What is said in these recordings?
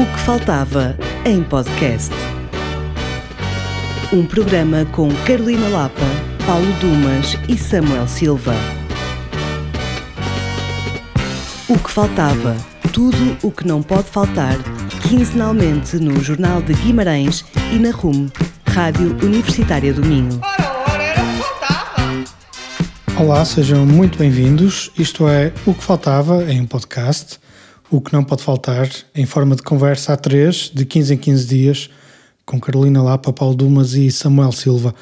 O que faltava em podcast. Um programa com Carolina Lapa, Paulo Dumas e Samuel Silva. O que faltava. Tudo o que não pode faltar, quinzenalmente no Jornal de Guimarães e na RUM, Rádio Universitária do Minho. Olá, sejam muito bem-vindos. Isto é O que Faltava em um podcast, o que não pode faltar, em forma de conversa a três, de 15 em 15 dias, com Carolina Lapa, Paulo Dumas e Samuel Silva.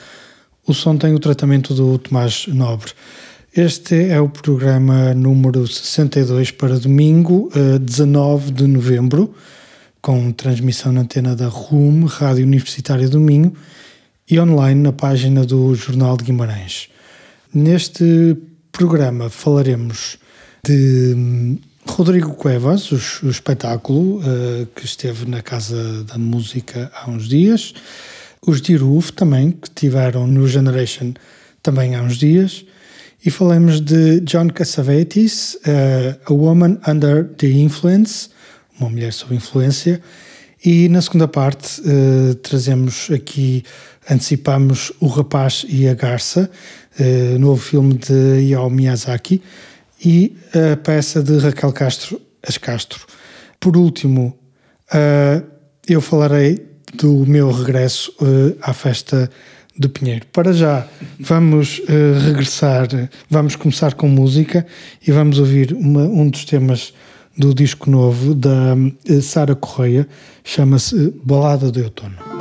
O som tem o tratamento do Tomás Nobre. Este é o programa número 62 para domingo, 19 de novembro, com transmissão na antena da RUM, Rádio Universitária do Minho, e online na página do Jornal de Guimarães. Neste programa falaremos de hum, Rodrigo Cuevas, o, o espetáculo uh, que esteve na Casa da Música há uns dias, os Diruf também, que tiveram no Generation também há uns dias, e falamos de John Cassavetes, uh, A Woman Under the Influence, uma mulher sob influência, e na segunda parte uh, trazemos aqui, antecipamos O Rapaz e a Garça, novo filme de Yao Miyazaki, e a peça de Raquel Castro, As Castro. Por último, uh, eu falarei do meu regresso à festa do Pinheiro. Para já, vamos regressar, vamos começar com música e vamos ouvir uma, um dos temas do disco novo da eh, Sara Correia, chama-se Balada de Outono.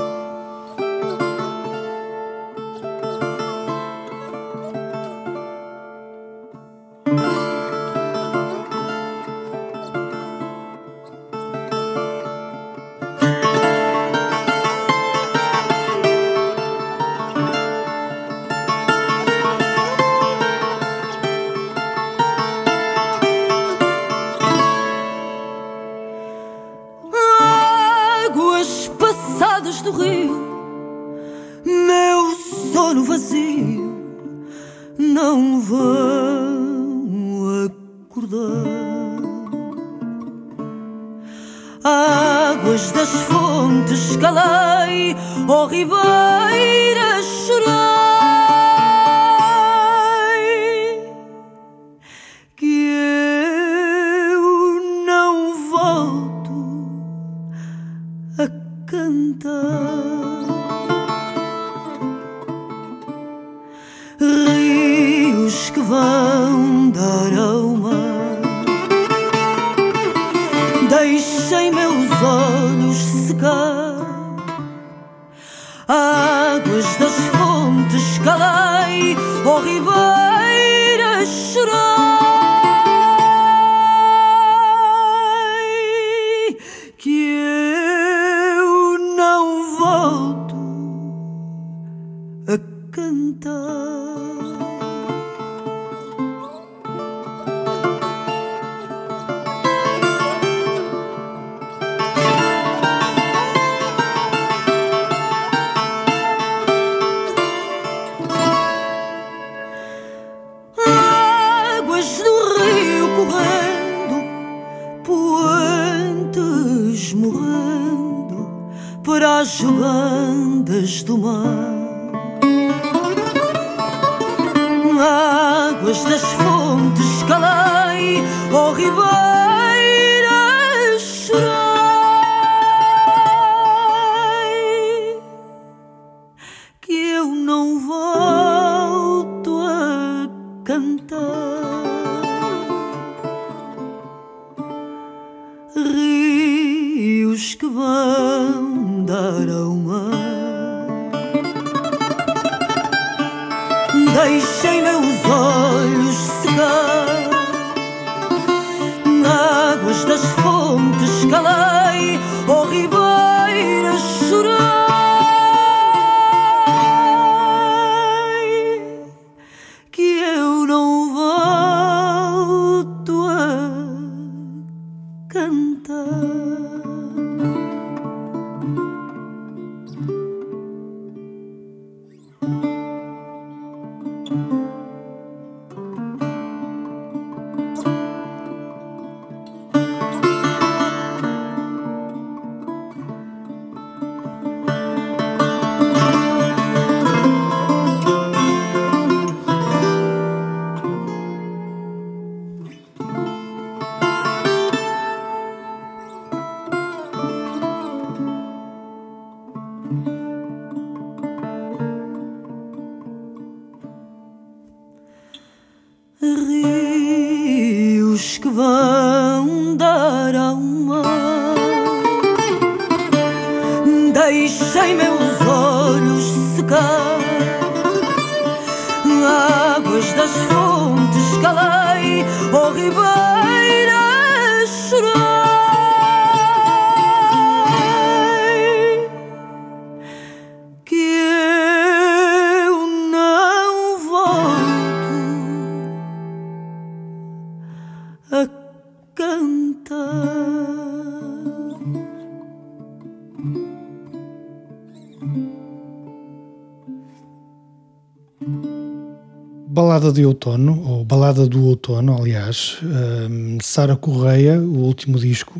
Balada de Outono, ou Balada do Outono, aliás, um, Sara Correia, o último disco,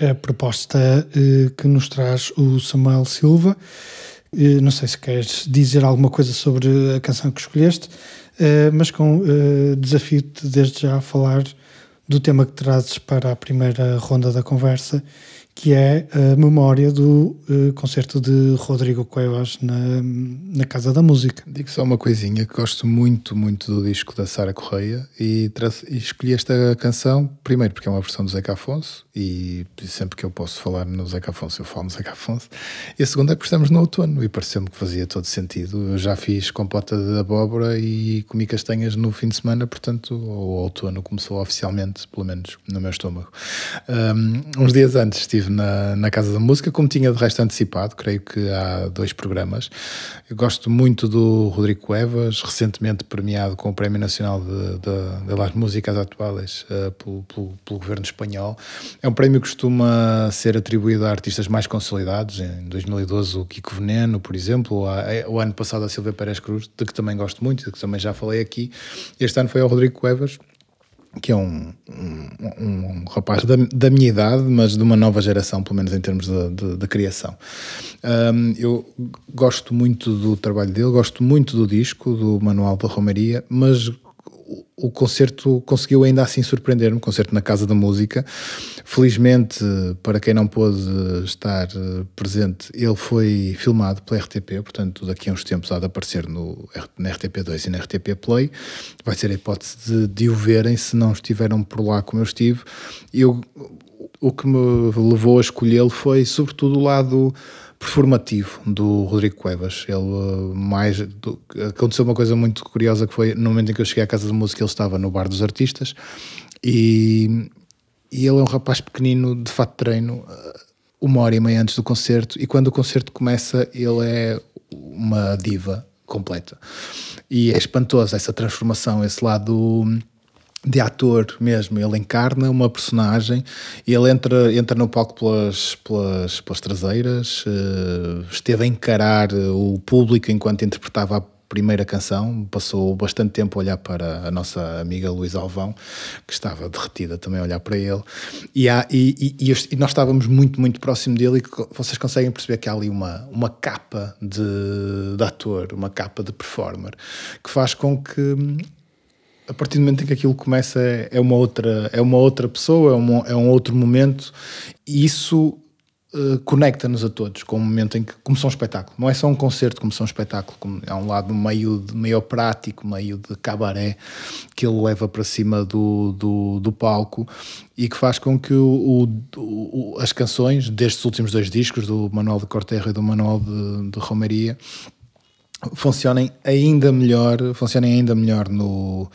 a proposta uh, que nos traz o Samuel Silva. Uh, não sei se queres dizer alguma coisa sobre a canção que escolheste, uh, mas com desafio-te desde já a falar do tema que trazes para a primeira ronda da conversa que é a memória do uh, concerto de Rodrigo Cuevas na, na Casa da Música. Digo só uma coisinha, que gosto muito, muito do disco da Sara Correia e, e, escolhi esta canção, primeiro porque é uma versão do Zeca Afonso e sempre que eu posso falar no Zeca Afonso eu falo no Zeca Afonso e a segunda é porque estamos no outono e pareceu-me que fazia todo sentido. Eu já fiz compota de abóbora e comi castanhas no fim de semana, portanto o outono começou oficialmente, pelo menos no meu estômago. Um, uns dias antes estive na, na Casa da Música, como tinha de resto antecipado, creio que há dois programas. Eu gosto muito do Rodrigo Cuevas, recentemente premiado com o Prémio Nacional de, de, de Músicas Atuales uh, pelo, pelo, pelo, governo espanhol. É um prémio que costuma ser atribuído a artistas mais consolidados. Em 2012, o Kiko Veneno, por exemplo, o ano passado a Silvia Pérez Cruz, de que também gosto muito, de que também já falei aqui. Este ano foi ao Rodrigo Cuevas que é um, um, um rapaz da, da, minha idade, mas de uma nova geração, pelo menos em termos de, de, de criação. Um, eu gosto muito do trabalho dele, gosto muito do disco, do Manual da Romaria, mas o concerto conseguiu ainda assim surpreender-me, concerto na Casa da Música. Felizmente, para quem não pôde estar eh, presente, ele foi filmado pela RTP, portanto, daqui a uns tempos há de aparecer no, na RTP2 e na RTP Play. Vai ser a hipótese de, de o verem se não estiveram por lá como eu estive. Eu, o que me levou a escolhê-lo foi, sobretudo, o lado performativo do Rodrigo Cuevas. Ele eh, mais do, aconteceu uma coisa muito curiosa que foi no momento em que eu cheguei à casa de música, ele estava no bar dos artistas e, e ele é um rapaz pequenino de fato treino, eh, uma hora e meia antes do concerto, e quando o concerto começa, ele é uma diva completa. E é espantoso essa transformação, esse lado de ator mesmo, ele encarna uma personagem ele entra, entra no palco pelas, pelas, pelas traseiras, uh, esteve a encarar o público enquanto interpretava a primeira canção, passou bastante tempo a olhar para a nossa amiga Luísa Alvão, que estava derretida também a olhar para ele, e, há, e, e, e, nós estávamos muito, muito próximo dele e vocês conseguem perceber que há ali uma, uma capa de, de ator, uma capa de performer, que faz com que a partir do momento em que aquilo começa é uma outra, é uma outra pessoa, é um, é um outro momento e isso uh, conecta-nos a todos com o momento em que começou um espetáculo. Não é só um concerto, começou um espetáculo, há um lado meio, meio prático, meio de cabaré que ele leva para cima do, do, do palco e que faz com que o, o, as canções destes últimos dois discos, do Manuel de Corterra e do Manuel de, de Romaria, funcionem ainda melhor, funcionem ainda melhor no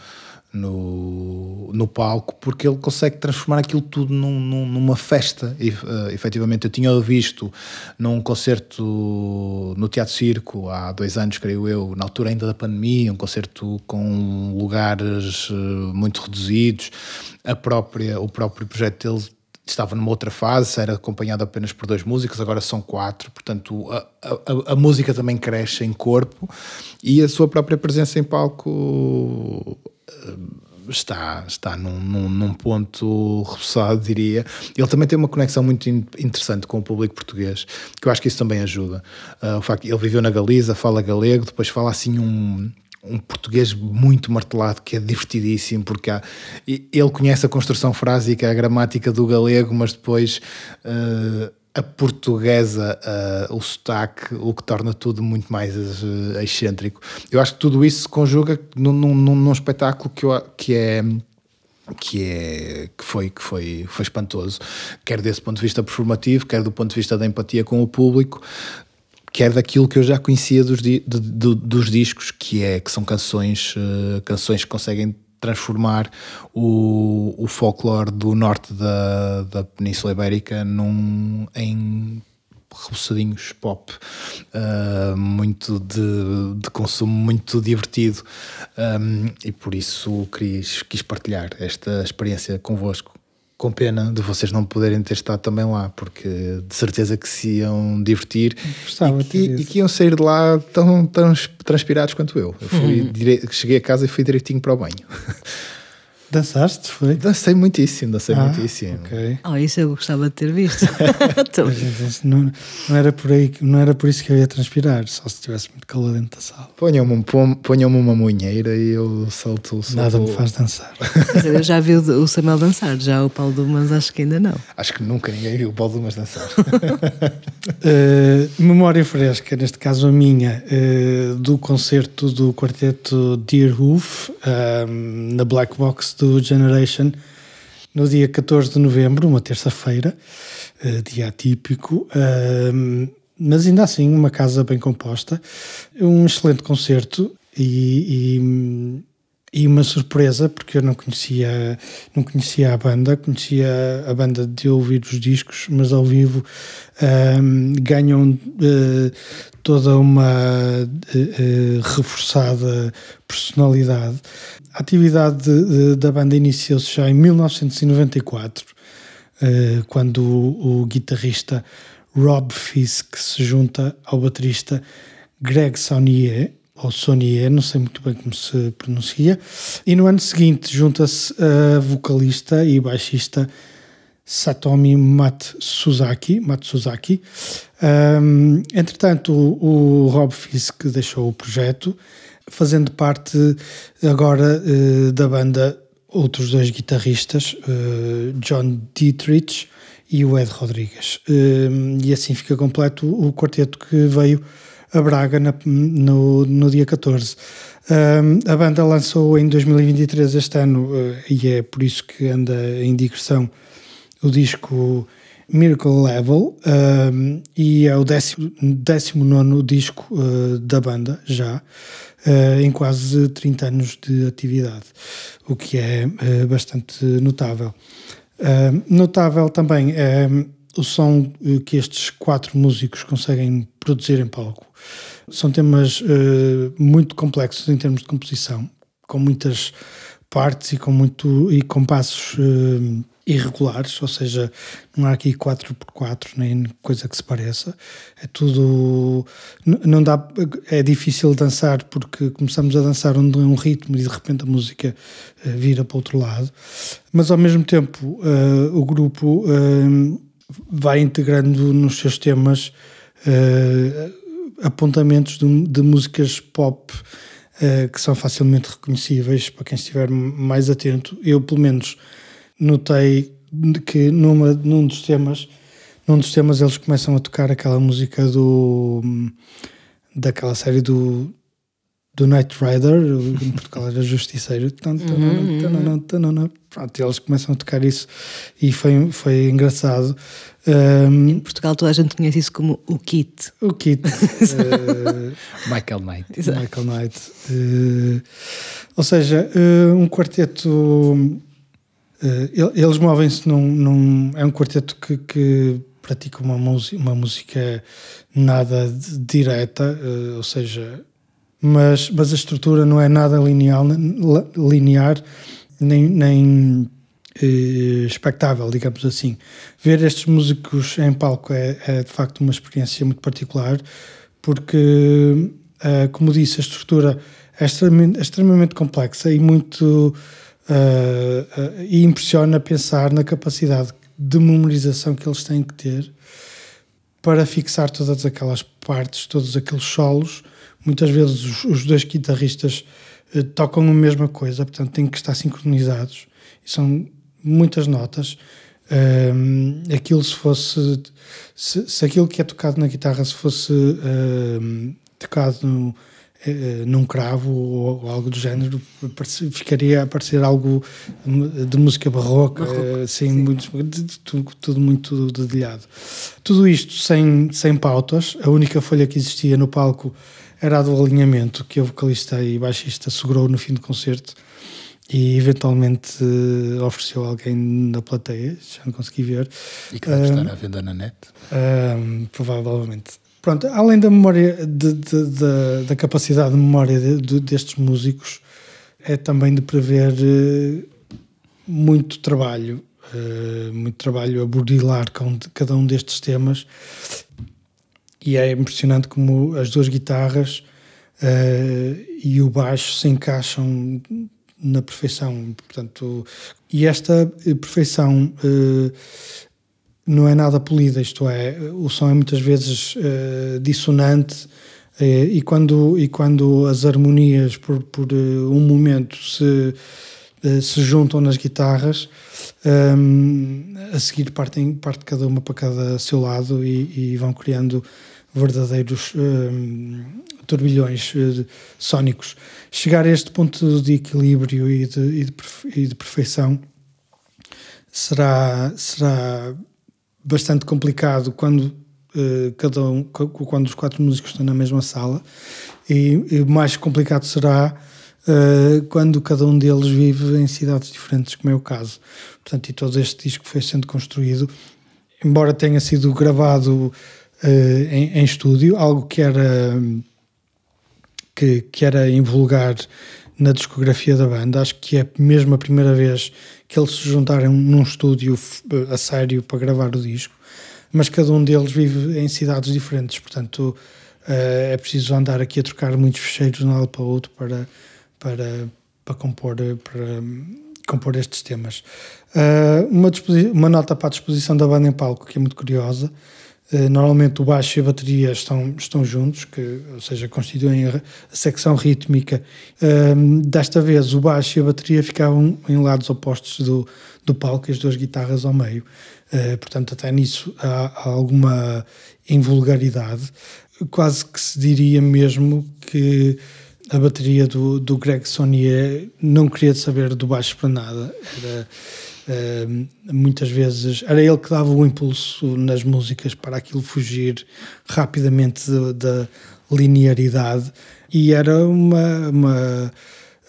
no, no palco, porque ele consegue transformar aquilo tudo num, num, numa festa. E, uh, efetivamente, eu tinha visto num concerto no Teatro Circo há dois anos, creio eu, na altura ainda da pandemia, um concerto com lugares uh, muito reduzidos. A própria, o próprio projeto dele estava numa outra fase, era acompanhado apenas por dois músicos, agora são quatro, portanto a, a, a, música também cresce em corpo e a sua própria presença em palco está, está num, num, num ponto repousado, diria. Ele também tem uma conexão muito interessante com o público português, que eu acho que isso também ajuda. Uh, o facto ele viveu na Galiza, fala galego, depois fala assim um um português muito martelado que é divertidíssimo porque há, ele conhece a construção frásica, a gramática do galego, mas depois uh, a portuguesa, uh, o sotaque, o que torna tudo muito mais uh, excêntrico. Eu acho que tudo isso se conjuga num, num, num espetáculo que, eu, que é que é que foi que foi foi espantoso quer desse ponto de vista performativo quer do ponto de vista da empatia com o público que é daquilo que eu já conhecia dos, di de, de, dos discos, que é que são canções, uh, canções que conseguem transformar o, o folclore do norte da, da Península Ibérica num, em repousadinhos pop, uh, muito de, de, consumo, muito divertido, um, e por isso quis, quis partilhar esta experiência convosco. Com pena de vocês não poderem ter estado também lá, porque de certeza que se iam divertir e, que, e que iam sair de lá tão, tão transpirados quanto eu. eu fui uhum. dire... Cheguei a casa e fui direitinho para o banho. Dançaste, foi? Dancei muitíssimo, dancei ah, muitíssimo. Okay. Oh, isso eu gostava de ter visto. não, não, era por aí, não era por isso que eu ia transpirar, só se tivesse muito calor dentro da sala. Ponham-me um, ponham uma munheira e eu salto, salto. Nada me faz dançar. eu já vi o Samuel dançar, já o Paulo Dumas acho que ainda não. Acho que nunca ninguém viu o Paulo Dumas dançar. uh, memória fresca, neste caso a minha, uh, do concerto do quarteto Deerhoof, uh, na Black Box do Generation no dia 14 de novembro, uma terça-feira, uh, dia atípico, uh, mas ainda assim uma casa bem composta, um excelente concerto e, e, e, uma surpresa porque eu não conhecia não conhecia a banda, conhecia a banda de ouvir os discos, mas ao vivo uh, ganham uh, toda uma uh, reforçada personalidade. A atividade de, de, da banda iniciou-se já em 1994, uh, quando o, o, guitarrista Rob Fisk se junta ao baterista Greg Saunier, ou Saunier, não sei muito bem como se pronuncia, e no ano seguinte junta-se a vocalista e baixista Satomi Matsuzaki. Matsuzaki. Um, entretanto, o, o Rob Fisk deixou o projeto fazendo parte agora uh, da banda outros dois guitarristas, uh, John Dietrich e o Ed Rodrigues. Uh, e assim fica completo o quarteto que veio a Braga na, no, no dia 14. a banda lançou em 2023 este ano, e é por isso que anda em digressão, o disco Miracle Level, e é o 19 disco da banda já uh, em quase 30 anos de atividade, o que é uh, bastante notável. Uh, notável também é o som que estes quatro músicos conseguem produzir em palco. São temas muito complexos em termos de composição, com muitas partes e com muito e com passos irregulares, ou seja, não há aqui 4x4 nem coisa que se pareça. É tudo. Não dá, é difícil dançar porque começamos a dançar é um ritmo e de repente a música eh, vira para o outro lado. Mas ao mesmo tempo uh, o grupo uh, vai integrando nos seus temas uh, apontamentos de, de, músicas pop. que são facilmente reconhecíveis para quem estiver mais atento. Eu, pelo menos, notei que numa, num dos temas num dos temas eles começam a tocar aquela música do daquela série do do Knight Rider, em Portugal era Justiceiro. Uhum. Pronto, eles começam a tocar isso e foi, foi engraçado. Um, em Portugal toda a gente conhece isso como o Kit. O Kit. uh, Michael Knight. Michael Knight. Uh, ou seja, uh, um quarteto Uh, eles movem-se num, num, É um quarteto que, que pratica uma, uma música nada direta, uh, ou seja, mas, mas a estrutura não é nada linear, linear nem, nem uh, expectável, digamos assim. Ver estes músicos em palco é, é de facto uma experiência muito particular, porque, como disse, a estrutura é extremamente, é extremamente complexa e muito Uh, uh, e impressiona pensar na capacidade de memorização que eles têm que ter para fixar todas aquelas partes, todos aqueles solos. Muitas vezes os, os dois guitarristas uh, tocam a mesma coisa, portanto têm que estar sincronizados. E são muitas notas. aquilo se fosse se, se, aquilo que é tocado na guitarra se fosse tocado no, eh, num cravo ou, ou algo do género, ficaria a parecer algo de música barroca, eh, assim, muito, tudo, tudo muito dedilhado. Tudo isto sem, sem pautas, a única folha que existia no palco era a do alinhamento que a vocalista e baixista segurou no fim do concerto e eventualmente eh, ofereceu alguém na plateia, já não consegui ver. E que deve Ah, estar à venda na net. Ahm, provavelmente. Pronto, além da memória, de- de- de- da capacidade de memória de- de- destes músicos, é também de prever eh, muito trabalho, eh, muito trabalho a burilar cada um destes temas. E é impressionante como as duas guitarras eh, e o baixo se encaixam na perfeição. Portanto, e esta eh, perfeição eh, não é nada polida, isto é, o som é muitas vezes eh, dissonante e, quando, e quando as harmonias por, por um momento se, se juntam nas guitarras, ehm, a seguir partem, parte cada uma para cada seu lado e, e vão criando verdadeiros ehm, turbilhões eh, sónicos. Chegar a este ponto de equilíbrio e de, e de, perfe- e de perfeição será, será bastante complicado quando eh, cada um, qu- quando os quatro músicos estão na mesma sala e, e mais complicado será eh, quando cada um deles vive em cidades diferentes, como é o caso. Portanto, e todo este disco foi sendo construído, embora tenha sido gravado eh, em, em estúdio, algo que era que, que era invulgar na discografia da banda. Acho que é mesmo a primeira vez que eles se juntaram num estúdio f- a sério para gravar o disco, mas cada um deles vive em cidades diferentes, portanto eh, é preciso andar aqui a trocar muitos fecheiros de um lado para o outro para, para, para, compor, eh, para hum, compor estes temas. Eh, uma, uma nota para a disposição da banda em palco que é muito curiosa. Eh, Normalmente o baixo e a bateria estão, estão juntos, que, ou seja, constituem a, secção rítmica. Ahm, desta vez o baixo e a bateria ficavam em lados opostos do, do palco e as duas guitarras ao meio. Eh, portanto, até nisso há alguma invulgaridade. Quase que se diria mesmo que a bateria do, do Greg Sonier não queria saber do baixo para nada. Era, muitas vezes era ele que dava o impulso nas músicas para aquilo fugir rapidamente da- da linearidade e era uma, uma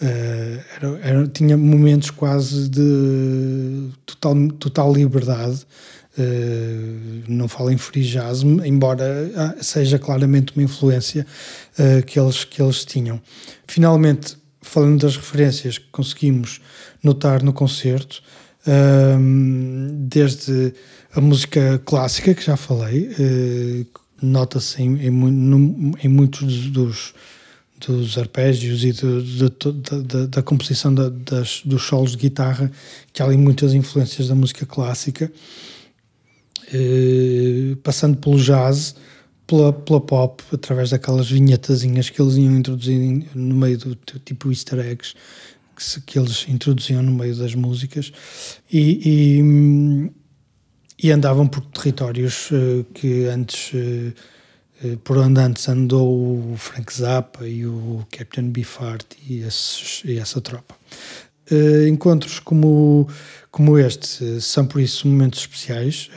eh, era- era- tinha momentos quase de total, total liberdade eh, não falo em free jazz, embora ah, seja claramente uma influência eh, que, eles, que eles tinham. Finalmente, falando das referências que conseguimos notar no concerto, ahm, desde a música clássica, que já falei, eh, nota-se em, em, em muitos dos, dos arpégios e do- de to- da, composição da- das, dos solos de guitarra, que há ali muitas influências da música clássica, eh, passando pelo jazz, pela, pela pop, através daquelas vinhetazinhas que eles iam introduzir no meio do tipo easter eggs que, se- que eles introduziam no meio das músicas e, e, e andavam por territórios eh, que antes eh, eh, por onde antes andou o Frank Zappa e o Captain Beefheart e, esses- e essa tropa. Encontros como, como este são por isso momentos especiais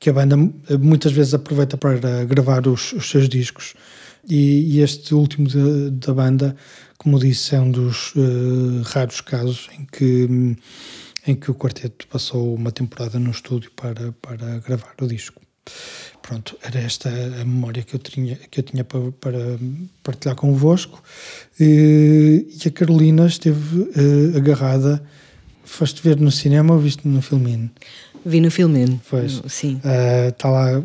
que a banda muitas vezes aproveita para gravar os, os seus discos e, e este último da- da banda, como disse, é um dos eh, raros casos em que em que o quarteto passou uma temporada no estúdio para, para gravar o disco. Pronto, era esta a memória que eu tinha, que eu tinha para, para partilhar convosco. E, e a Carolina esteve eh, agarrada. Foste ver no cinema ou viste no filminho? Vi no filme. Pois. Sim. Ah, tá lá,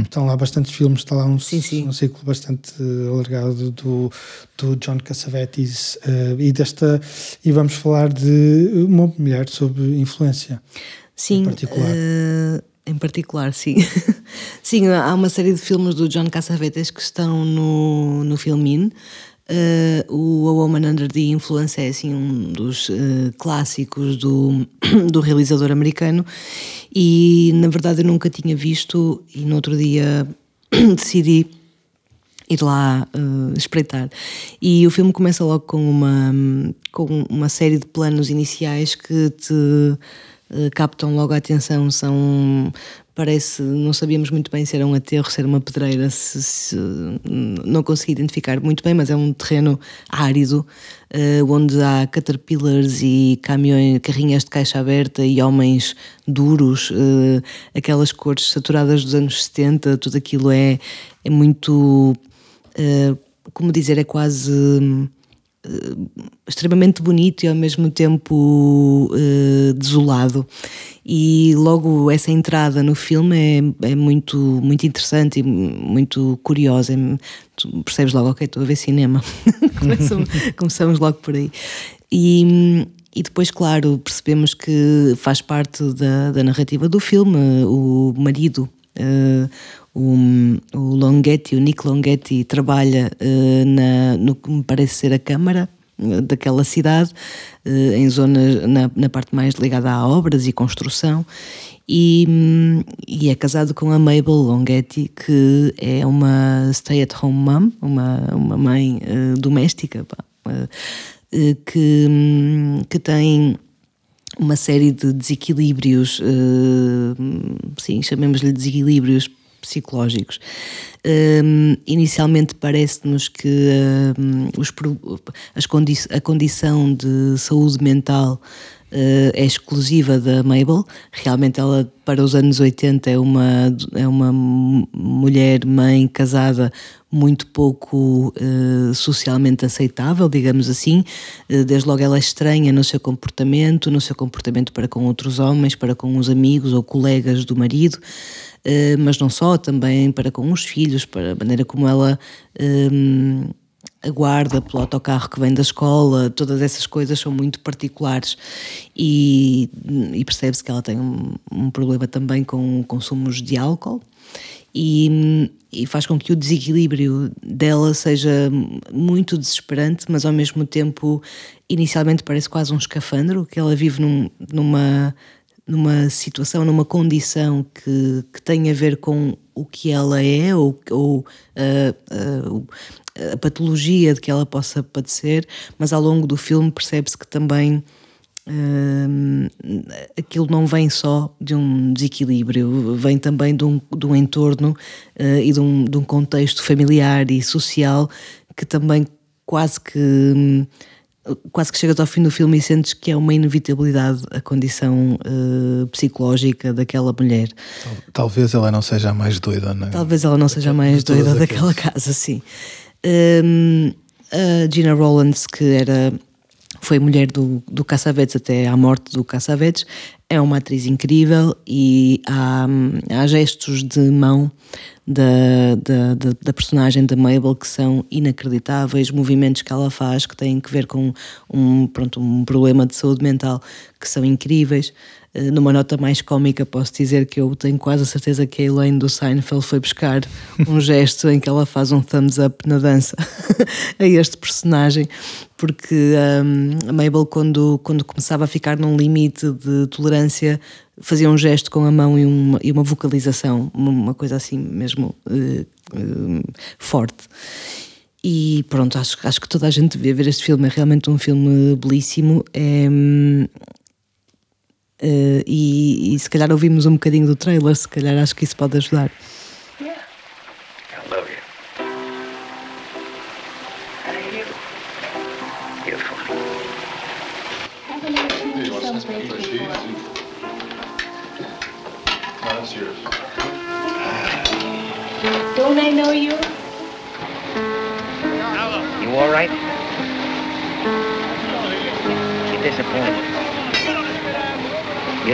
estão lá bastantes filmes, está lá um, Sim, sim. um ciclo bastante alargado do, do John Cassavetes eh, e desta e vamos falar de uma mulher sobre influência. Sim, Em particular. eh, em particular, sim. sim, há uma série de filmes do John Cassavetes que estão no, no Filmin. Eh, o A Woman Under the Influence é assim um dos eh, clássicos do, do realizador americano e na verdade eu nunca tinha visto e no outro dia decidi ir lá uh, espreitar. E o filme começa logo com uma, com uma série de planos iniciais que te uh, captam logo a atenção. São parece, não sabíamos muito bem se era um aterro, se era uma pedreira, se, se não consegui identificar muito bem, mas é um terreno árido, uh, onde há caterpillars e caminhões, carrinhas de caixa aberta e homens duros, uh, aquelas cores saturadas dos anos 70, tudo aquilo é, é muito, uh, como dizer, é quase extremamente bonito e ao mesmo tempo uh, desolado. E logo essa entrada no filme é, é muito, muito interessante e muito curiosa. Tu percebes logo, ok, estou a ver cinema. Começamos logo por aí. E, e depois, claro, percebemos que faz parte da, da narrativa do filme o marido. Uh, o, o Longhetti, o Nick Longhetti, trabalha uh, na, no que me parece ser a Câmara uh, daquela cidade, uh, em zonas, na, na, parte mais ligada a obras e construção, e, e, é casado com a Mabel Longhetti, que é uma stay-at-home mom, uma, uma mãe doméstica, pá, que, um, que tem uma série de desequilíbrios, sim, chamemos-lhe desequilíbrios psicológicos. Um, inicialmente parece-nos que um, os, condi a condição de saúde mental uh, é exclusiva da Mabel. Realmente ela, para os anos 80, é uma, é uma mulher, mãe, casada, muito pouco uh, socialmente aceitável, digamos assim. Uh, desde logo ela é estranha no seu comportamento, no seu comportamento para com outros homens, para com os amigos ou colegas do marido. Eh, mas não só, também para com os filhos, para a maneira como ela um, ehm, aguarda pelo autocarro que vem da escola, todas essas coisas são muito particulares e, e percebe-se que ela tem um, um, problema também com consumos de álcool e, e, faz com que o desequilíbrio dela seja muito desesperante, mas ao mesmo tempo inicialmente parece quase um escafandro, que ela vive num, numa numa situação, numa condição que, que tem a ver com o que ela é ou, ou uh, uh, a patologia de que ela possa padecer, mas ao longo do filme percebe-se que também uh, aquilo não vem só de um desequilíbrio, vem também de um, de um entorno e de um, de um contexto familiar e social que também quase que quase que chegas ao fim do filme e sentes que é uma inevitabilidade a condição uh, psicológica daquela mulher. Talvez ela não seja a mais doida, não é? Talvez ela não seja a mais doida daquela casa, sim. Um, a Gina Rollins, que era foi mulher do, do Cassavetes até à morte do Cassavetes, é uma atriz incrível e há, há gestos de mão da, da, da, da, personagem da Mabel que são inacreditáveis, movimentos que ela faz que têm que ver com um, pronto, um problema de saúde mental que são incríveis. Eh, numa nota mais cómica, posso dizer que eu tenho quase a certeza que a Elaine do Seinfeld foi buscar um gesto em que ela faz um thumbs up na dança a este personagem, porque um, a Mabel, quando, quando começava a ficar num limite de tolerância, fazia um gesto com a mão e uma, e uma vocalização, uma, coisa assim mesmo uh, uh, forte. E pronto, acho, acho que toda a gente devia ver este filme, é realmente um filme belíssimo. É, Uh, e, e, se calhar ouvimos um bocadinho do trailer, se calhar acho que isso pode ajudar.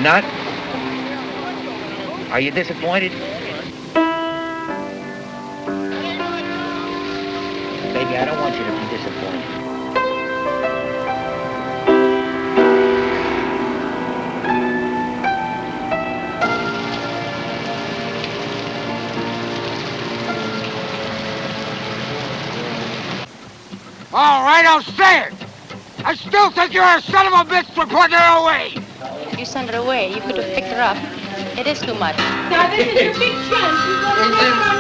Not? Are you disappointed? Baby, I don't want you to be disappointed. All right, I'll say it. I still think you're a son of a bitch for putting her away you send her away. You could have picked her up. It is too much. Now, this is a big chance. You're going to make her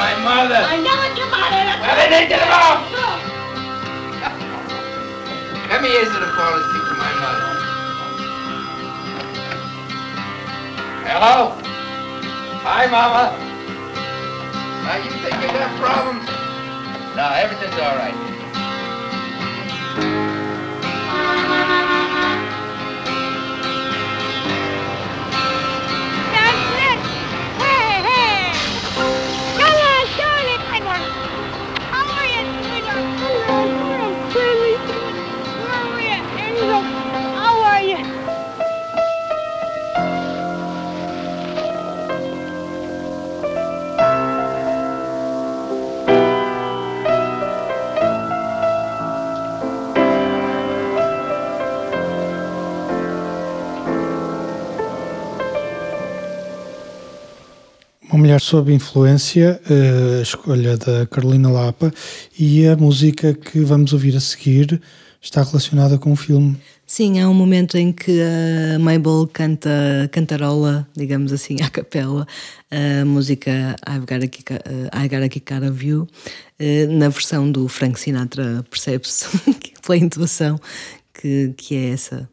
my mother. I know it's your mother. That's Well, then take it off. No. Come here to the phone and speak to my mother. Hello? Hi, Mama. Now, you think you got problems? No, everything's all right. Mulher sob influência, eh, a escolha da Carolina Lapa e a música que vamos ouvir a seguir está relacionada com o filme. Sim, há um momento em que a Mabel canta, cantarola, digamos assim, à capela, a música I've Got a Kick, I Got a Kick Out of You, eh, na versão do Frank Sinatra, percebe-se pela intuação que, que é essa.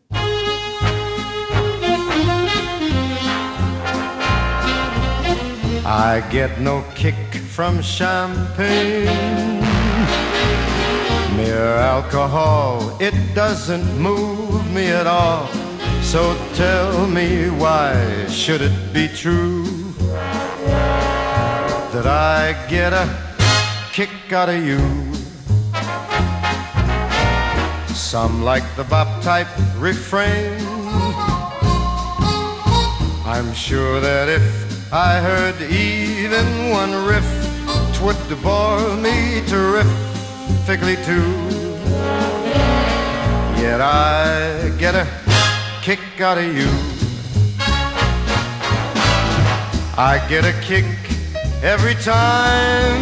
I get no kick from champagne. Mere alcohol, it doesn't move me at all. So tell me why should it be true that I get a kick out of you? Some like the bop type refrain. I'm sure that if I heard even one riff, twould bore me terrifically too. Yet I get a kick out of you. I get a kick every time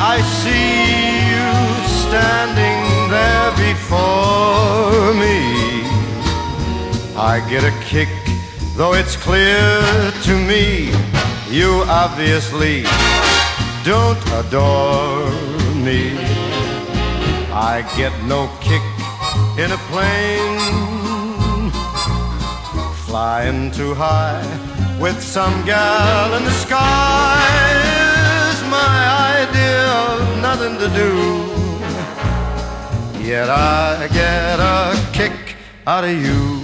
I see you standing there before me. I get a kick, though it's clear to me you obviously don't adore me. I get no kick in a plane flying too high with some gal in the sky my idea of nothing to do. Yet I get a kick out of you.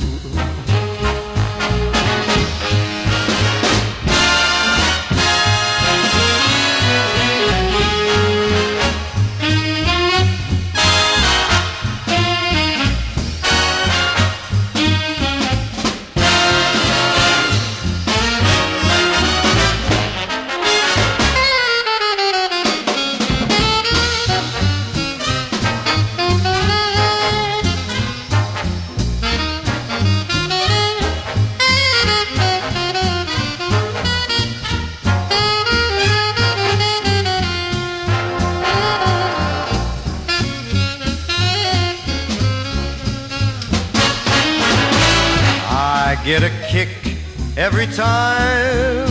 Every time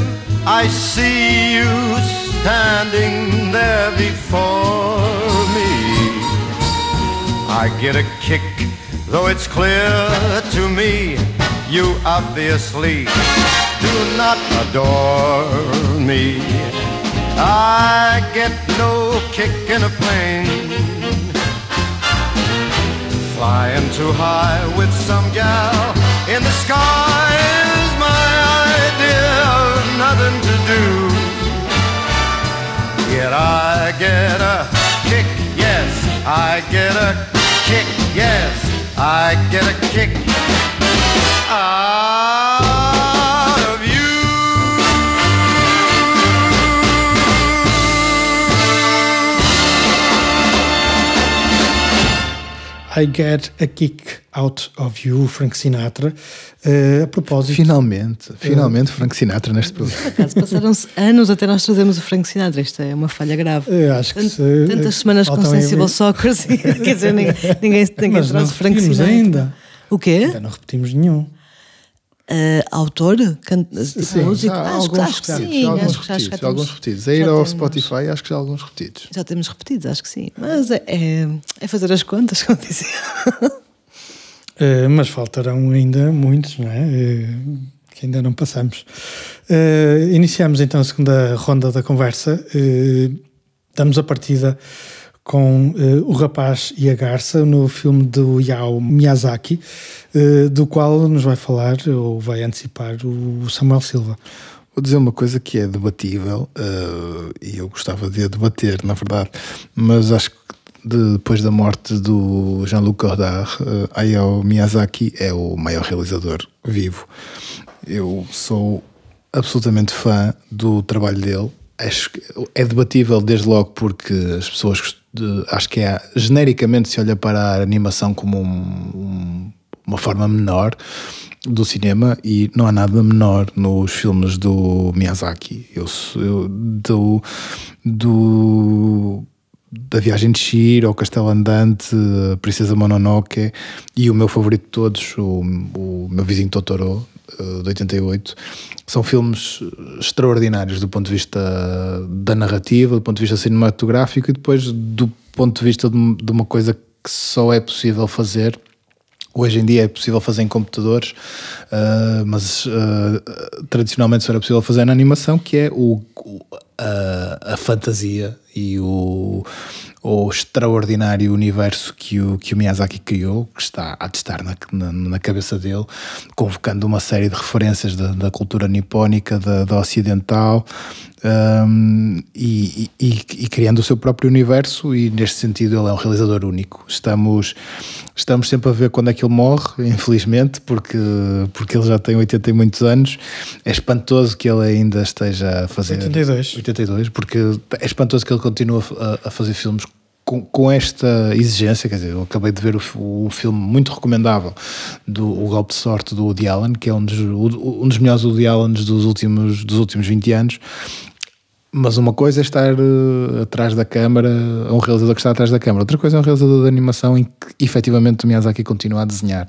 I see you standing there before me. I get a kick, though it's clear to me you obviously do not adore me. I get no kick in a plane flying too high with some gal in the sky nothing to do. Yet I get a kick, yes, I get a kick, yes, I get a kick out of you. I Get a Kick Out of You, Frank Sinatra. Eh, a propósito, Finalmente, finalmente Frank Sinatra neste programa. Por acaso, passaram-se anos até nós trazermos o Frank Sinatra. Isto é uma falha grave. eu acho que Tant- se, Tantas semanas com Sensible Soccer, sim, quer dizer, ninguém, ninguém, ninguém traz o Frank Sinatra. ainda. O quê? Ainda não repetimos nenhum. eh, autor? Sim, há Acho, alguns acho que sim. alguns acho, que- acho que repetidos, já alguns repetidos. A ir já ao temos- Spotify, acho que já há alguns repetidos. Já temos repetidos, acho que sim. Mas é, é, é fazer as contas, como dizia. Eh, mas faltarão ainda muitos, não é? Eh, que ainda não passamos. Eh, iniciamos então a segunda ronda da conversa. Damos a partida com O Rapaz e a Garça, no filme do Yao Miyazaki, do qual nos vai falar ou vai antecipar o Samuel Silva. Vou dizer uma coisa que é debatível eh, e eu gostava de a debater, na verdade, mas acho que de- depois da morte do Jean-Luc Godard, Hayao Miyazaki é o maior realizador vivo. Eu sou absolutamente fã do trabalho dele. Acho que é debatível desde logo porque as pessoas acho que é genericamente se olha para a animação como um- um- uma forma menor do cinema e não há nada menor nos filmes do Miyazaki. Eu, eu do, do da Viagem de Shiro, ao Castelo Andante, a Princesa Mononoke e o meu favorito de todos, o, o meu vizinho Totoro, eh, de 88, são filmes extraordinários do ponto de vista da narrativa, do ponto de vista cinematográfico e depois do ponto de vista de uma coisa que só é possível fazer Hoje em dia é possível fazer em computadores, uh, mas uh, tradicionalmente só era possível fazer na animação, que é o, o- a, a fantasia e o, o extraordinário universo que o, que o Miyazaki criou, que está a testar na, na, na cabeça dele, convocando uma série de referências da, da cultura nipónica, da, da ocidental, um, e, e- e criando o seu próprio universo e neste sentido ele é um realizador único estamos estamos sempre a ver quando é que ele morre infelizmente porque porque ele já tem 80 e muitos anos é espantoso que ele ainda esteja a fazer 82. 82 porque é espantoso que ele continue a, a fazer filmes com, com esta exigência, quer dizer, eu acabei de ver o, o filme muito recomendável do O Golpe de Sorte do Woody Allen, que é um dos, o- um dos melhores Woody Allens dos últimos, dos últimos 20 anos. Mas uma coisa é estar eh, atrás da câmara, um realizador que está atrás da câmara, outra coisa é um realizador de animação em que efetivamente o Miyazaki continua a desenhar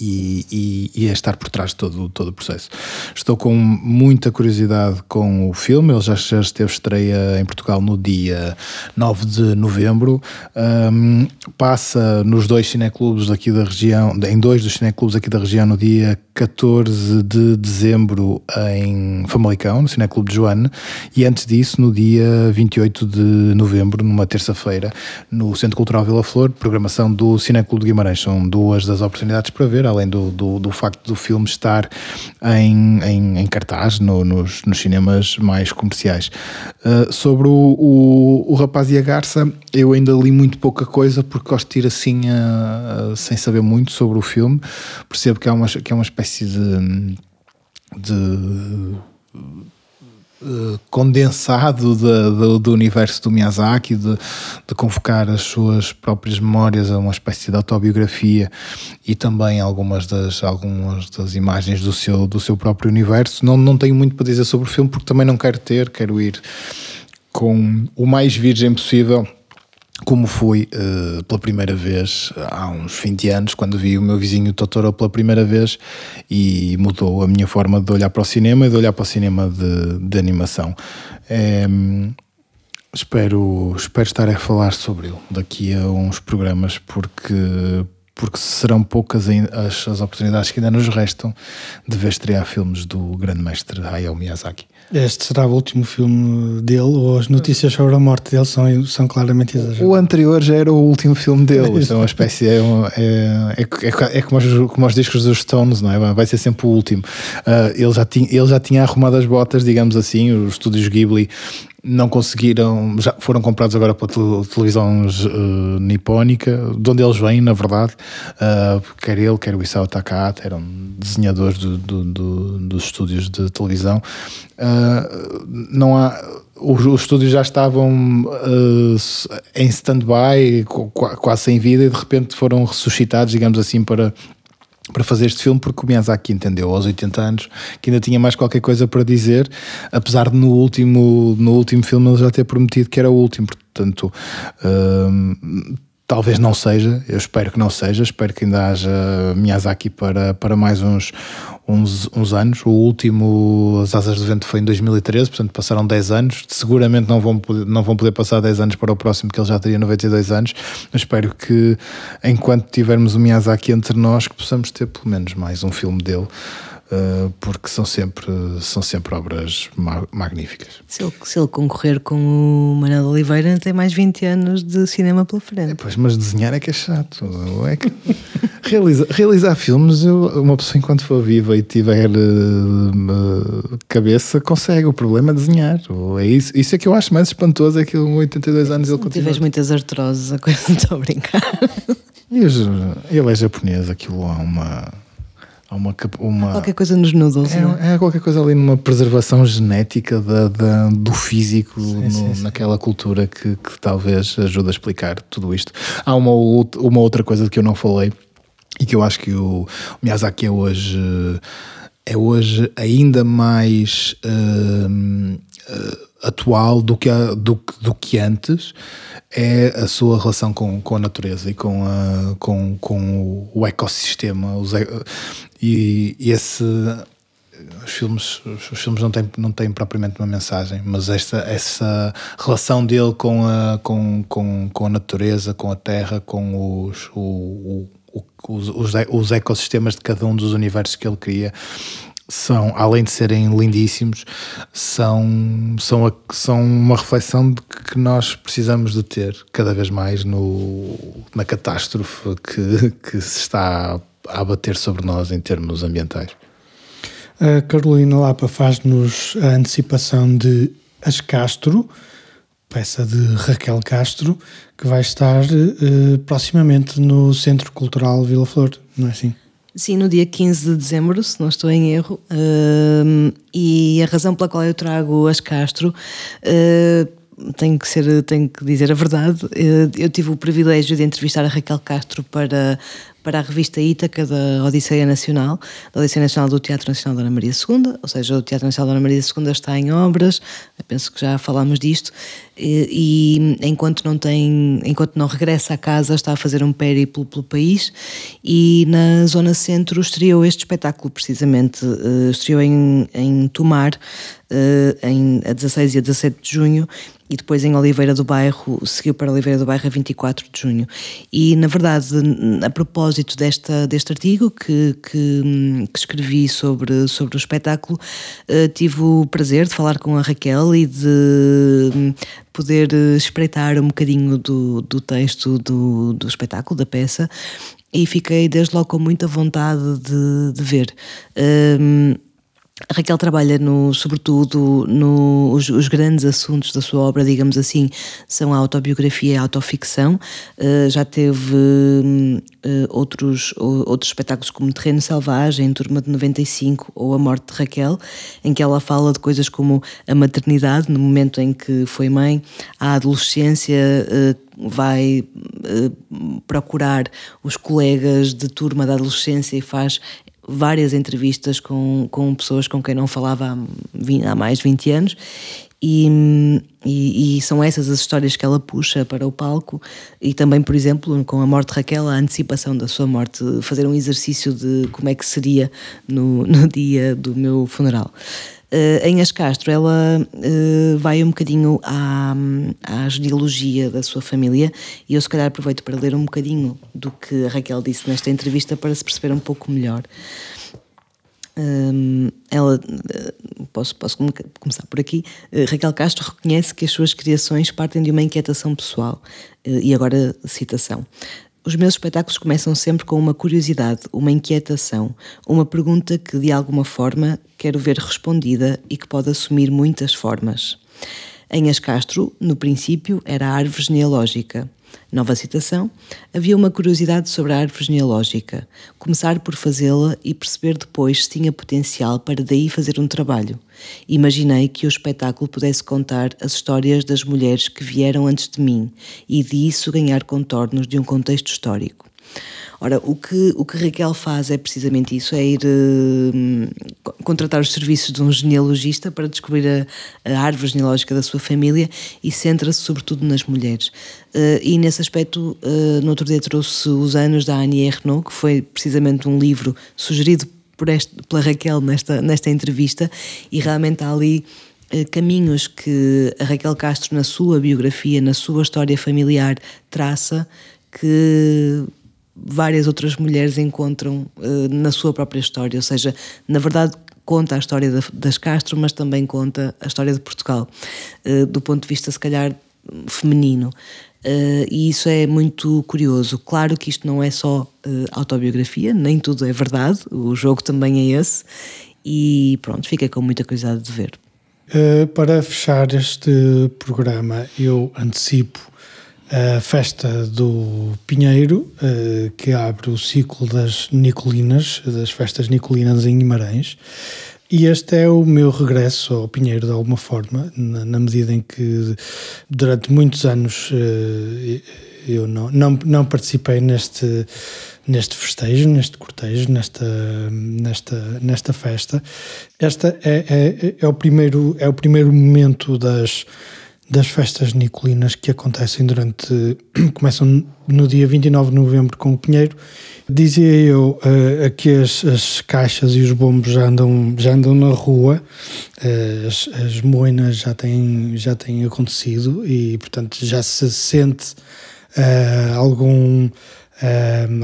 e, e, e a estar por trás de todo, todo o processo. Estou com muita curiosidade com o filme, ele já, já esteve estreia em Portugal no dia 9 de novembro, Ahm, passa nos dois cineclubes daqui da região, em dois dos cineclubes aqui da região no dia 14 de dezembro em Famalicão, no Cineclube de Joane, e antes disso no dia 28 de novembro, numa terça-feira, no Centro Cultural Vila Flor, programação do Cineclube de Guimarães. São duas das oportunidades para ver, além do, do, do facto do filme estar em, em, em cartaz no- nos, nos cinemas mais comerciais. Uh, sobre o, o, o Rapaz e a Garça, eu ainda li muito pouca coisa porque gosto de ir assim uh, uh, sem saber muito sobre o filme. Percebo que é uma, que é uma espécie de. de eh, condensado da- do, do universo do Miyazaki, de, de convocar as suas próprias memórias a uma espécie de autobiografia e também algumas das, algumas das imagens do seu, do seu próprio universo. Não, não tenho muito para dizer sobre o filme porque também não quero ter, quero ir com o mais virgem possível como fui eh, pela primeira vez há uns 20 anos, quando vi o meu vizinho Totoro pela primeira vez e mudou a minha forma de olhar para o cinema e de olhar para o cinema de, de animação. Em, espero, espero estar a falar sobre ele daqui a uns programas, porque, porque serão poucas as, as oportunidades que ainda nos restam de ver estrear filmes do grande mestre Hayao Miyazaki. Este será o último filme dele ou as notícias sobre a morte dele são, são claramente exageradas? O anterior já era o último filme dele. É uma espécie. É, uma- é, é, é- é como, os, como os discos dos Stones, não é? Vai ser sempre o último. Ah, ele, já tinha, ele já tinha arrumado as botas, digamos assim. Os estúdios Ghibli não conseguiram. Já foram comprados agora tel- televisão eh, nipónica, de onde eles vêm, na verdade. Ah, quer ele, quer o Isao Takahata, eram desenhadores do- do- do- dos estúdios de televisão. Ah, não há os, os estúdios já estavam uh, em stand-by, qu- qu- quase sem vida, e de repente foram ressuscitados, digamos assim, para, para fazer este filme, porque o Miyazaki entendeu aos 80 anos que ainda tinha mais qualquer coisa para dizer, apesar de no último, no último filme ele já ter prometido que era o último. Portanto, um, talvez não seja, eu espero que não seja, espero que ainda haja Miyazaki para, para mais uns, uns, uns anos. O último, As Asas do Vento, foi em 2013, portanto passaram 10 anos. Seguramente não vão, poder, não vão poder passar 10 anos para o próximo, que ele já teria 92 anos. Mas espero que, enquanto tivermos o Miyazaki entre nós, que possamos ter pelo menos mais um filme dele. Uh, porque são sempre, são sempre obras ma magníficas. Se ele, se ele, concorrer com o Manuel Oliveira, tem mais 20 anos de cinema pela frente. É, pois, mas desenhar é que é chato. É que realiza, realizar filmes, eu, uma pessoa enquanto for viva e tiver uh, cabeça, consegue. O problema é desenhar. É isso, isso é que eu acho mais espantoso: é que com 82 anos ele continua. Tiveres muitas artroses, a coisa não estou a brincar. E ele é japonês, aquilo há uma Há uma, uma, qualquer coisa nos noodles. É, é, qualquer coisa ali numa preservação genética da, da do físico sim, no, sim, sim. naquela cultura que, que, talvez ajude a explicar tudo isto. Há uma, uma outra coisa que eu não falei e que eu acho que o Miyazaki é hoje, é hoje ainda mais uh, atual do que, do, do que antes é a sua relação com, com a natureza e com, a, com, com o ecossistema. Os, e, e esse os filmes, os filmes não têm, não têm propriamente uma mensagem, mas esta, essa relação dele com a, com, com, com a natureza, com a terra, com os, o, o, os, os, os ecossistemas de cada um dos universos que ele cria, são, além de serem lindíssimos, são, são, são uma reflexão de que nós precisamos de ter cada vez mais no, na catástrofe que, que se está a abater sobre nós em termos ambientais. A Carolina Lapa faz-nos a antecipação de As Castro, peça de Raquel Castro, que vai estar uh, proximamente no Centro Cultural Vila Flor, não é assim? Sim, no dia 15 de dezembro, se não estou em erro, uh, e a razão pela qual eu trago as Castro uh, tenho que ser, tenho que dizer a verdade. Uh, eu tive o privilégio de entrevistar a Raquel Castro para para a revista Ítaca da Odisseia Nacional, da Odisseia Nacional do Teatro Nacional da Ana Maria II, ou seja, o Teatro Nacional da Ana Maria II está em obras, penso que já falámos disto, e, e, enquanto não tem, enquanto não regressa a casa, está a fazer um périplo pelo país e na zona centro estreou este espetáculo precisamente, uh, estreou em, em Tomar, em, a 16 e a 17 de junho e depois em Oliveira do Bairro, seguiu para Oliveira do Bairro a 24 de junho. E, na verdade, a propósito desta, deste artigo que, que, que escrevi sobre, sobre o espetáculo, uh, tive o prazer de falar com a Raquel e de poder espreitar um bocadinho do, do texto do, do espetáculo, da peça, e fiquei desde logo com muita vontade de, de ver. Um, Raquel trabalha no, sobretudo no, os, grandes assuntos da sua obra, digamos assim, são a autobiografia e a autoficção. Uh, já teve uh, outros, outros espetáculos como Terreno Selvagem, Turma de 95 ou A Morte de Raquel, em que ela fala de coisas como a maternidade, no momento em que foi mãe, a adolescência. Uh, vai procurar os colegas de turma da adolescência e faz várias entrevistas com, com pessoas com quem não falava há, 20, há mais de 20 anos e, e, e, são essas as histórias que ela puxa para o palco e também, por exemplo, com a morte de Raquel, a antecipação da sua morte, fazer um exercício de como é que seria no, no dia do meu funeral. Uh, em As Castro, ela uh, vai um bocadinho à, à genealogia da sua família e eu, se calhar, aproveito para ler um bocadinho do que a Raquel disse nesta entrevista para se perceber um pouco melhor. Um, ela, posso, posso começar por aqui. Raquel Castro reconhece que as suas criações partem de uma inquietação pessoal. e agora, citação. Os meus espetáculos começam sempre com uma curiosidade, uma inquietação, uma pergunta que de alguma forma quero ver respondida e que pode assumir muitas formas. Em As Castro, no princípio, era a árvore genealógica. Nova citação: Havia uma curiosidade sobre a árvore genealógica. Começar por fazê-la e perceber depois se tinha potencial para daí fazer um trabalho. Imaginei que o espetáculo pudesse contar as histórias das mulheres que vieram antes de mim e disso ganhar contornos de um contexto histórico. Ora, o que, o que Raquel faz é precisamente isso: é ir uh, contratar os serviços de um genealogista para descobrir a, a árvore genealógica da sua família e centra-se sobretudo nas mulheres. Uh, e nesse aspecto, uh, no outro dia trouxe Os Anos da Annie Ernaux, que foi precisamente um livro sugerido por este, pela Raquel nesta, nesta entrevista, e realmente há ali caminhos que a Raquel Castro, na sua biografia, na sua história familiar, traça que várias outras mulheres encontram uh, na sua própria história, ou seja, na verdade conta a história das Castro, mas também conta a história de Portugal, do ponto de vista se calhar feminino. Uh, e isso é muito curioso. Claro que isto não é só autobiografia, nem tudo é verdade, o jogo também é esse, e pronto, fica com muita curiosidade de ver. para fechar este programa, eu antecipo a festa do Pinheiro, uh, que abre o ciclo das Nicolinas, das festas Nicolinas em Guimarães. E este é o meu regresso ao Pinheiro de alguma forma, na, medida em que durante muitos anos uh, eu não, não, não participei neste, neste festejo, neste cortejo, nesta, nesta, nesta festa. Esta é, é, é, o primeiro, é o primeiro momento das das festas nicolinas que acontecem durante. começam no dia 29 de novembro com o Pinheiro. Dizia eu uh, que as, as, caixas e os bombos já andam, já andam na rua, uh, as, as moinas já têm, já têm acontecido e, portanto, já se sente uh, algum.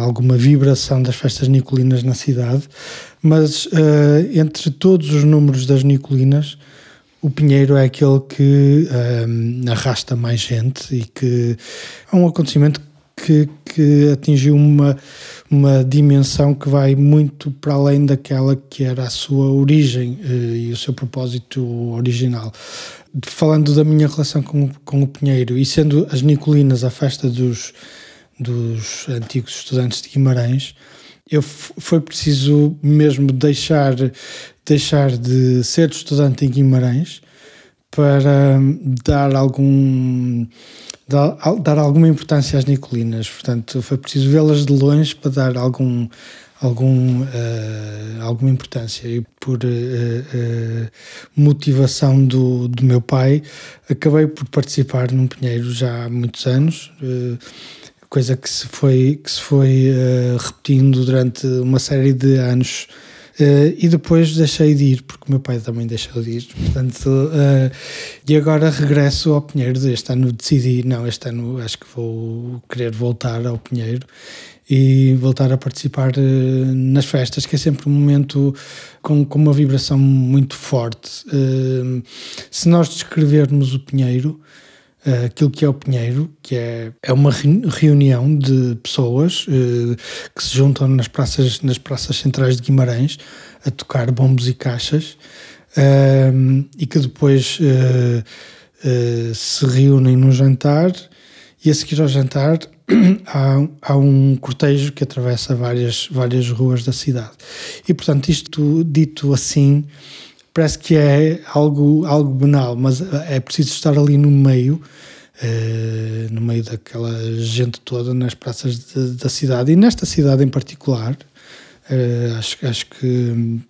alguma vibração das festas nicolinas na cidade, mas entre todos os números das nicolinas, o Pinheiro é aquele que um, arrasta mais gente e que é um acontecimento que, que atingiu uma, uma dimensão que vai muito para além daquela que era a sua origem uh, e o seu propósito original. Falando da minha relação com, com o Pinheiro e sendo as Nicolinas a festa dos, dos antigos estudantes de Guimarães, eu foi preciso mesmo deixar deixar de ser estudante em Guimarães para dar algum dar, dar alguma importância às Nicolinas. Portanto, foi preciso vê-las de longe para dar algum algum uh, alguma importância e por uh, uh, motivação do, do meu pai acabei por participar num pinheiro já há muitos anos coisa que se foi que se foi repetindo durante uma série de anos Uh, e depois deixei de ir, porque o meu pai também deixou de ir. Portanto, uh, e agora regresso ao Pinheiro. Este ano decidi, não, este ano acho que vou querer voltar ao Pinheiro e voltar a participar uh, nas festas, que é sempre um momento com, com uma vibração muito forte. se nós descrevermos o Pinheiro, uh, aquilo que é o Pinheiro, que é, é uma reunião de pessoas uh, que se juntam nas praças, nas praças centrais de Guimarães a tocar bombos e caixas uh, e que depois se reúnem num jantar e a seguir ao jantar há, há, um cortejo que atravessa várias, várias ruas da cidade. E portanto, isto dito assim, parece que é algo, algo banal, mas é preciso estar ali no meio, uh, no meio daquela gente toda nas praças de, da cidade e nesta cidade em particular. Uh, acho, acho que,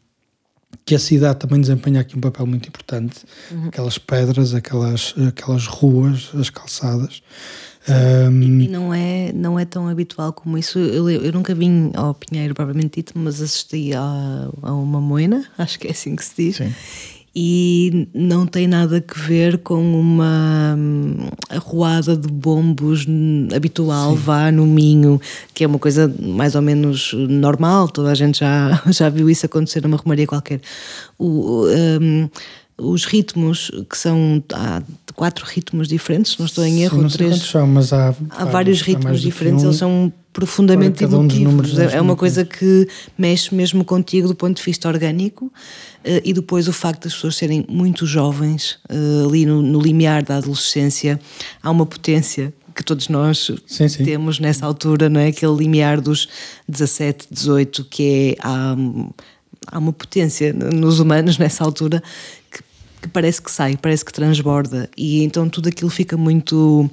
que a cidade também desempenha aqui um papel muito importante. Uhum. Aquelas pedras, aquelas, aquelas ruas, as calçadas. Um, e não é, não é tão habitual como isso. Eu, eu nunca vim ao Pinheiro propriamente dito, mas assisti a, a uma moina, acho que é assim que se diz. Sim. E não tem nada a ver com uma hum, arruada de bombos habitual, Sim. vá no Minho, que é uma coisa mais ou menos normal, toda a gente já, já viu isso acontecer numa romaria qualquer. O, um, os ritmos, que são há quatro ritmos diferentes, não estou em erro, não três. São, mas há, há vários ritmos diferentes, um, eles são profundamente emotivos. Um é uma coisa que mexe mesmo contigo do ponto de vista orgânico uh, e depois o facto das pessoas serem muito jovens, uh, ali no, no limiar da adolescência, há uma potência que todos nós sim, sim. temos nessa altura, não é? Aquele limiar dos 17, 18, que é. Há, há uma potência nos humanos nessa altura que, parece que sai, parece que transborda, e então tudo aquilo fica muito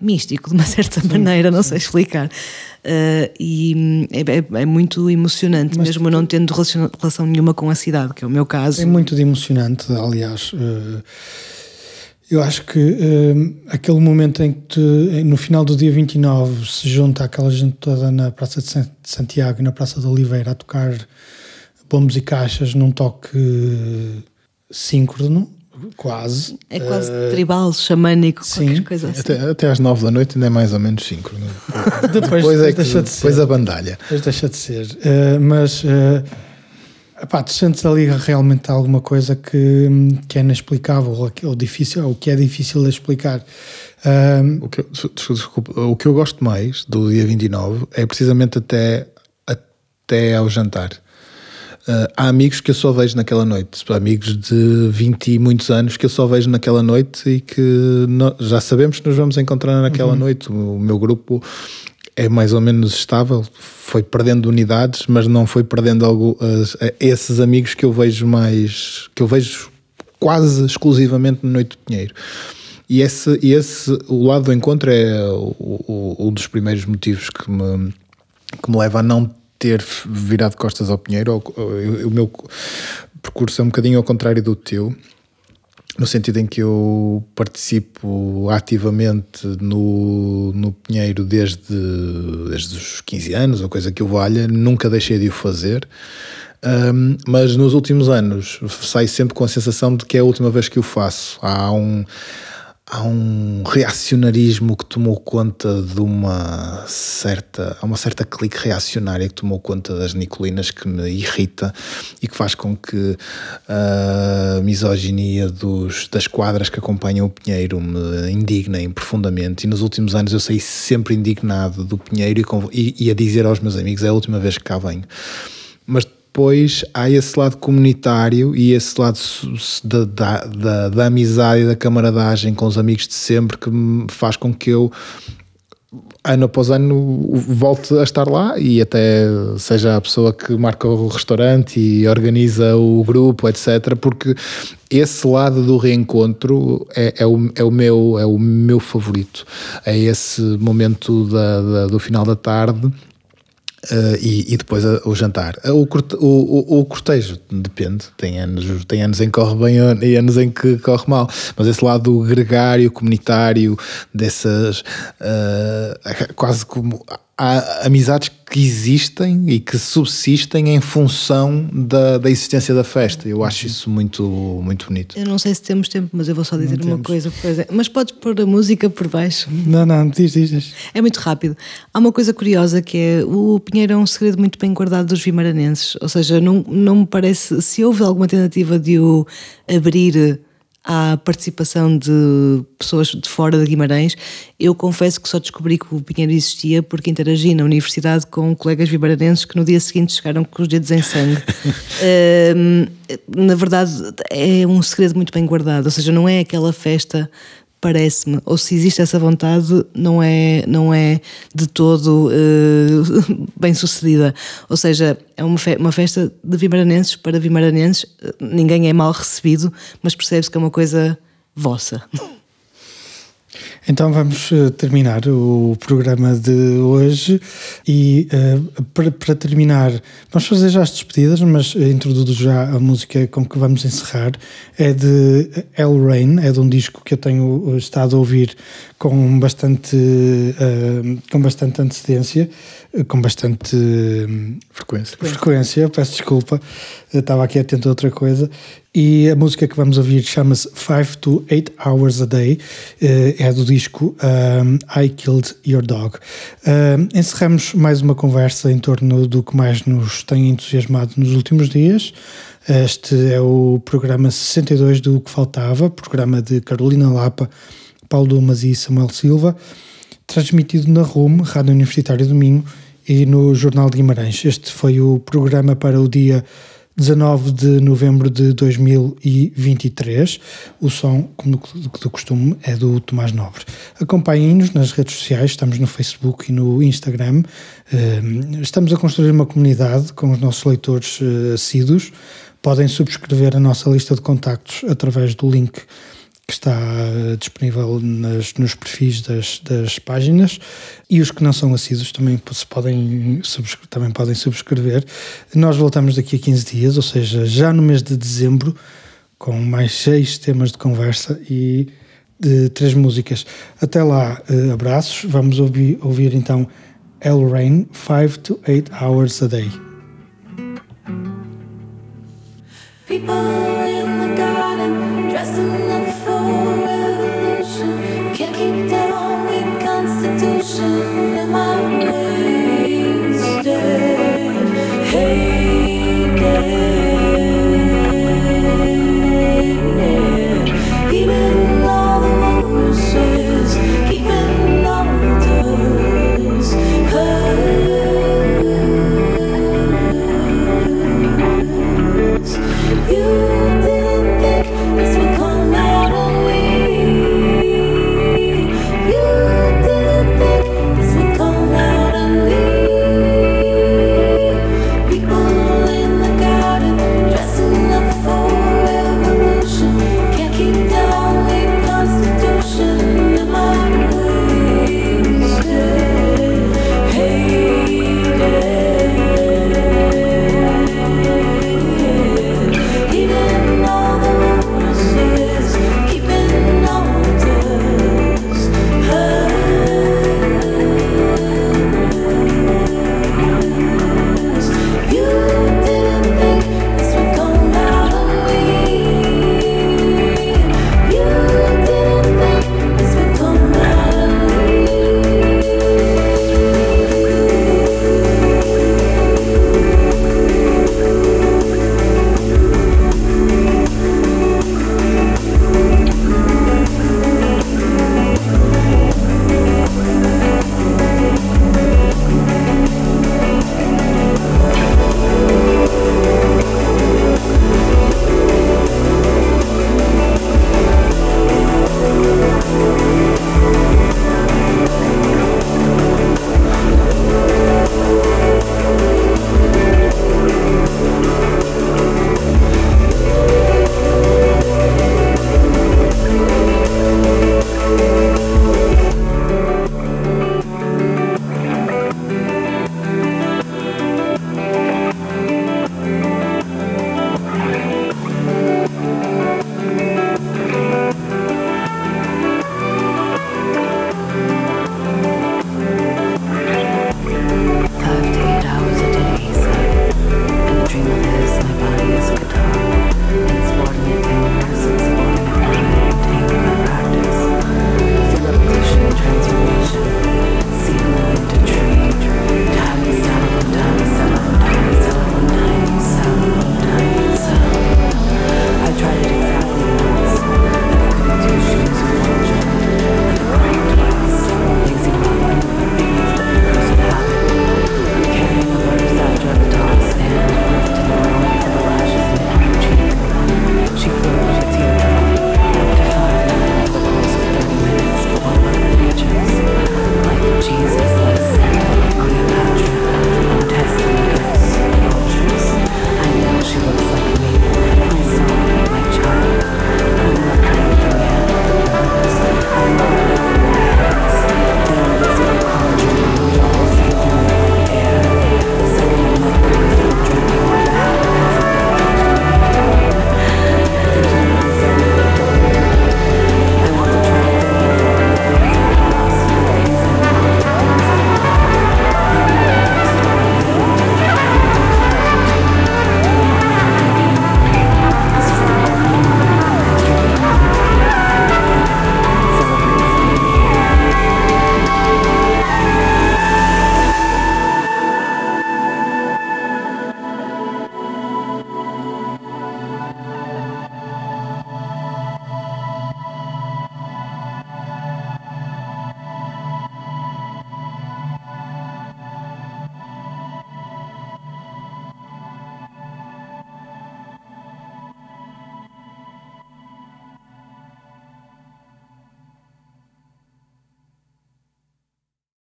místico, de uma certa maneira, não sei explicar. Uh, e hum, é, é- é muito emocionante, mesmo não tendo relação nenhuma com a cidade, que é o meu caso. É muito de emocionante, aliás. eh, Eu acho que eh, aquele momento em que te- no final do dia 29 se junta aquela gente toda na Praça de San- de Santiago e na Praça de Oliveira a tocar bombos e caixas num toque síncrono, quase. É quase Eh, tribal, xamânico, sim. qualquer coisa assim. Até, até às nove da noite ainda é mais ou menos síncrono. Depois, Depois é que deixa de depois ser. a bandalha. Depois deixa de ser. Eh, mas eh, epá, tu sentes ali realmente alguma coisa que, que é inexplicável ou, que- ou difícil, ou que é difícil de explicar. O que, eu, des- desculpa, o que eu gosto mais do dia 29 é precisamente até, até ao jantar. Ah, há amigos que eu só vejo naquela noite, amigos de 20 e muitos anos que eu só vejo naquela noite e que já sabemos que nos vamos encontrar naquela noite. O, meu grupo é mais ou menos estável, foi perdendo unidades, mas não foi perdendo algo, as- esses amigos que eu vejo mais, que eu vejo quase exclusivamente no Noite de Pinheiro. E esse, esse, o lado do encontro é o, o- um dos primeiros motivos que me, que me leva a não ter virado costas ao Pinheiro. O meu percurso é um bocadinho ao contrário do teu, no sentido em que eu participo ativamente no, no Pinheiro desde, desde os 15 anos, ou coisa que eu valha, nunca deixei de o fazer. Um, mas nos últimos anos saio sempre com a sensação de que é a última vez que o faço. Há um, há um reacionarismo que tomou conta de uma certa. Há uma certa clique reacionária que tomou conta das Nicolinas que me irrita e que faz com que a misoginia dos, das quadras que acompanham o Pinheiro me indignem profundamente. E nos últimos anos eu saí sempre indignado do Pinheiro e, e, e a dizer aos meus amigos: é a última vez que cá venho. Mas depois há esse lado comunitário e esse lado da, da, da, da amizade e da camaradagem com os amigos de sempre que faz com que eu ano após ano volte a estar lá e até seja a pessoa que marca o restaurante e organiza o grupo, etc. Porque esse lado do reencontro é, é, o, é, o, meu, é o meu favorito. É esse momento da, da- do final da tarde Uh, e, e depois a- o jantar. Uh, O, corte- o, o, o cortejo depende, tem anos, tem anos em que corre bem e anos em que corre mal, mas esse lado gregário, comunitário, dessas uh, quase como há amizades que existem e que subsistem em função da, da existência da festa. Eu acho isso muito, muito bonito. Eu não sei se temos tempo, mas eu vou só dizer uma temos. coisa. Pois é. Mas podes pôr a música por baixo. não, não, diz, diz, diz. É muito rápido. Há uma coisa curiosa que é o Pinheiro é um segredo muito bem guardado dos vimaranenses. Ou seja, não, não me parece. Se houve alguma tentativa de o abrir à participação de pessoas de fora de Guimarães, eu confesso que só descobri que o Pinheiro existia porque interagi na universidade com colegas vimaranenses que no dia seguinte chegaram com os dedos em sangue. Na verdade, é um segredo muito bem guardado. Ou seja, não é aquela festa parece-me, ou se existe essa vontade, não é, não é de todo eh, bem sucedida. Ou seja, é uma, fe- uma festa de vimaranenses para vimaranenses, eh, ninguém é mal recebido, mas percebe-se que é uma coisa vossa. Então vamos eh, terminar o programa de hoje e eh, para, para terminar, vamos fazer já as despedidas, mas eh, introduzo já a música com que vamos encerrar. É de El Rain, é de um disco que eu tenho estado a ouvir com bastante, eh, com bastante antecedência, eh, com bastante eh, Frequência. frequência, peço desculpa, eu estava aqui atento a outra coisa. E a música que vamos ouvir chama-se 5 to 8 Hours a Day, eh, é do disco um, I Killed Your Dog. Um, encerramos mais uma conversa em torno do que mais nos tem entusiasmado nos últimos dias. Este é o programa 62 do Que Faltava, programa de Carolina Lapa, Paulo Dumas e Samuel Silva transmitido na RUM, Rádio Universitária do Minho, e no Jornal de Guimarães. Este foi o programa para o dia 19 de novembro de 2023. O som, como do costume, é do Tomás Nobre. Acompanhem-nos nas redes sociais, estamos no Facebook e no Instagram. Eh, Estamos a construir uma comunidade com os nossos leitores eh, assíduos. Podem subscrever a nossa lista de contactos através do link que está disponível nas, nos perfis das, das páginas e os que não são assíduos também, se podem, também podem subscrever. Nós voltamos daqui a 15 dias, ou seja, já no mês de dezembro, com mais seis temas de conversa e de três músicas. Até lá, eh, abraços. Vamos ouvir, ouvir então El Rain, 5 to 8 hours a day. People